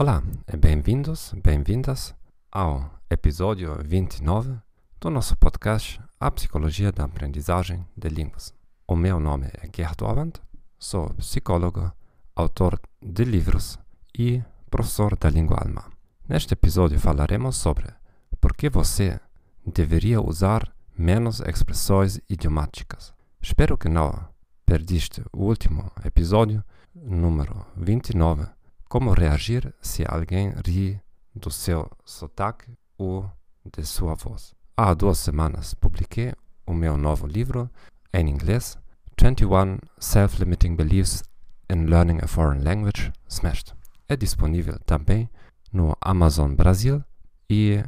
Olá bem-vindos, bem-vindas ao episódio 29 do nosso podcast A Psicologia da Aprendizagem de Línguas. O meu nome é Gerd Oband, sou psicólogo, autor de livros e professor da língua alemã. Neste episódio falaremos sobre por que você deveria usar menos expressões idiomáticas. Espero que não perdiste o último episódio, número 29, como reagir se alguém ri do seu sotaque ou de sua voz. Há duas semanas publiquei o meu novo livro em inglês, 21 Self-Limiting Beliefs in Learning a Foreign Language Smashed. É disponível também no Amazon Brasil e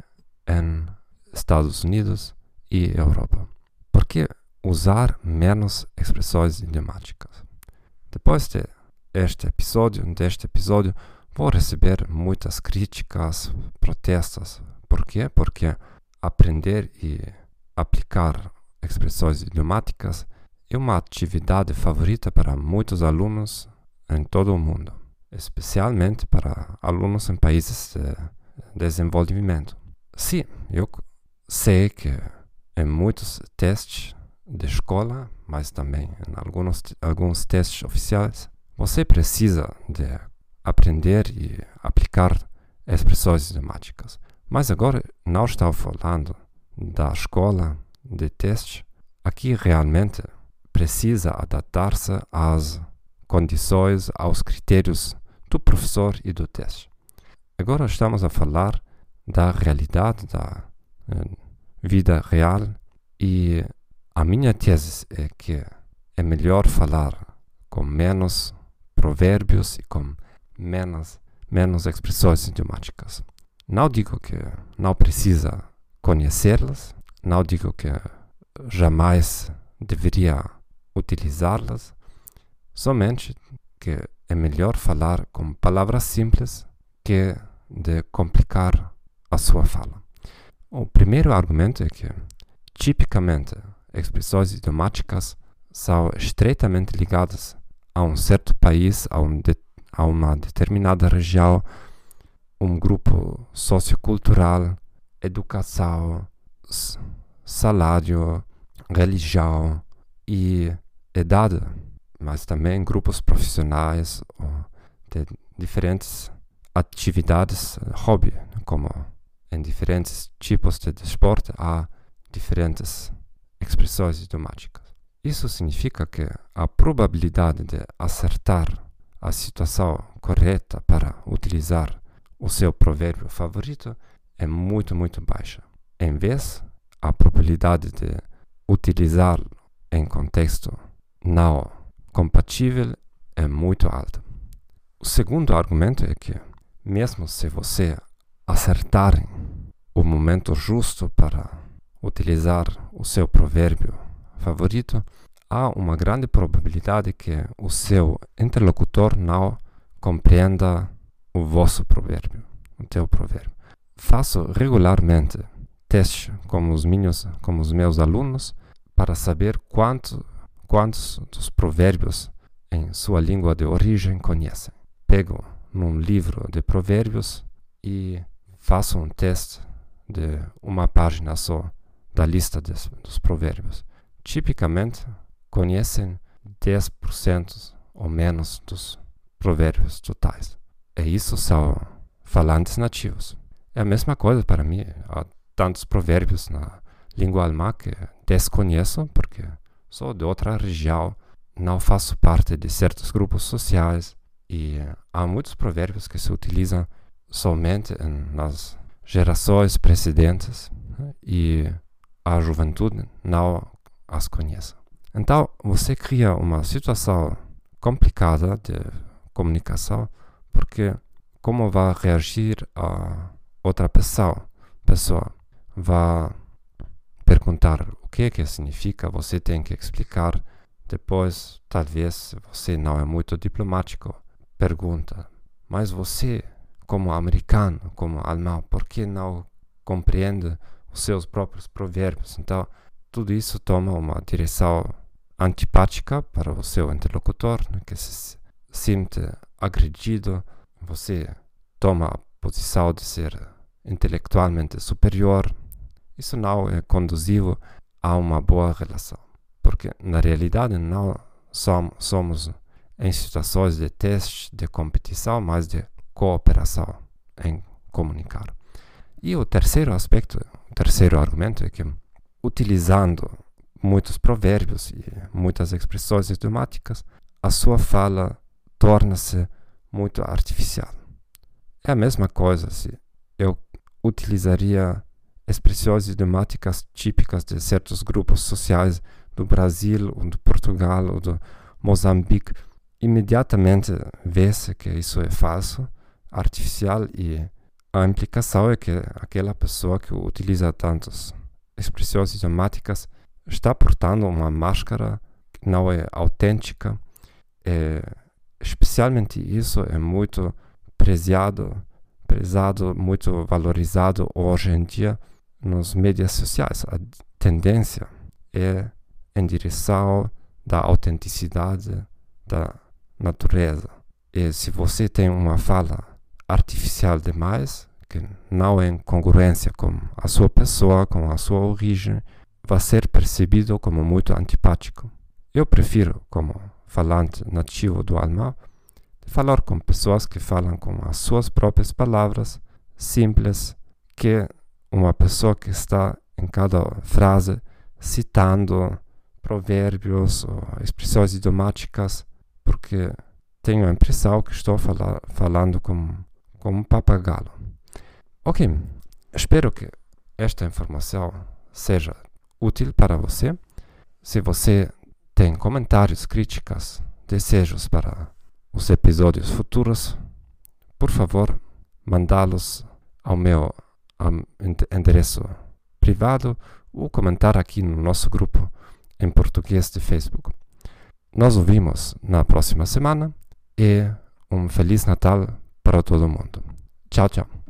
em Estados Unidos e Europa. Por que usar menos expressões idiomáticas? Depois de este episódio, deste episódio, vou receber muitas críticas, protestos. Por quê? Porque aprender e aplicar expressões idiomáticas é uma atividade favorita para muitos alunos em todo o mundo, especialmente para alunos em países de desenvolvimento. Sim, eu sei que em muitos testes de escola, mas também em alguns, alguns testes oficiais, você precisa de aprender e aplicar expressões idiomáticas. Mas agora não estou falando da escola de teste. Aqui realmente precisa adaptar-se às condições, aos critérios do professor e do teste. Agora estamos a falar da realidade, da eh, vida real e a minha tese é que é melhor falar com menos provérbios e com menos, menos expressões idiomáticas. Não digo que não precisa conhecê-las, não digo que jamais deveria utilizá-las, somente que é melhor falar com palavras simples que de complicar a sua fala. O primeiro argumento é que, tipicamente, expressões idiomáticas são estreitamente ligadas a um certo país, a, um de, a uma determinada região, um grupo sociocultural, educação, salário, religião e idade, mas também grupos profissionais de diferentes atividades, hobby, como em diferentes tipos de desporto há diferentes expressões idiomáticas. Isso significa que a probabilidade de acertar a situação correta para utilizar o seu provérbio favorito é muito, muito baixa. Em vez, a probabilidade de utilizá-lo em contexto não compatível é muito alta. O segundo argumento é que, mesmo se você acertar o momento justo para utilizar o seu provérbio favorito, há uma grande probabilidade que o seu interlocutor não compreenda o vosso provérbio, o teu provérbio. Faço regularmente testes com os, meus, com os meus alunos para saber quanto, quantos dos provérbios em sua língua de origem conhecem. Pego num livro de provérbios e faço um teste de uma página só da lista dos provérbios. Tipicamente, conhecem 10% ou menos dos provérbios totais. E isso são falantes nativos. É a mesma coisa para mim. Há tantos provérbios na língua alemã que desconheço porque sou de outra região, não faço parte de certos grupos sociais e há muitos provérbios que se utilizam somente nas gerações precedentes e a juventude não as conhece. Então, você cria uma situação complicada de comunicação, porque como vai reagir a outra pessoa? Pessoa vai perguntar o que que significa, você tem que explicar. Depois, talvez você não é muito diplomático, pergunta: "Mas você, como americano, como alemão, por que não compreende os seus próprios provérbios?" Então, tudo isso toma uma direção antipática para o seu interlocutor, né, que se sente agredido. Você toma a posição de ser intelectualmente superior, isso não é conduzivo a uma boa relação. Porque, na realidade, não somos em situações de teste, de competição, mas de cooperação em comunicar. E o terceiro aspecto, o terceiro argumento é que, utilizando muitos provérbios e muitas expressões idiomáticas, a sua fala torna-se muito artificial. É a mesma coisa se eu utilizaria expressões idiomáticas típicas de certos grupos sociais do Brasil, ou do Portugal, ou do Moçambique. Imediatamente vê-se que isso é falso, artificial e a implicação é que aquela pessoa que utiliza tantas expressões idiomáticas está portando uma máscara que não é autêntica. É, especialmente isso é muito prezado, prezado, muito valorizado hoje em dia nos mídias sociais. A tendência é em direção da autenticidade da natureza. E se você tem uma fala artificial demais, que não é em congruência com a sua pessoa, com a sua origem, vai ser percebido como muito antipático. Eu prefiro, como falante nativo do alemão, falar com pessoas que falam com as suas próprias palavras, simples, que uma pessoa que está em cada frase citando provérbios ou expressões idiomáticas, porque tenho a impressão que estou fala falando com, com um papagaio. Ok, espero que esta informação seja útil para você. Se você tem comentários, críticas, desejos para os episódios futuros, por favor, mandá-los ao meu endereço privado ou comentar aqui no nosso grupo em português de Facebook. Nós ouvimos na próxima semana e um Feliz Natal para todo mundo. Tchau, tchau.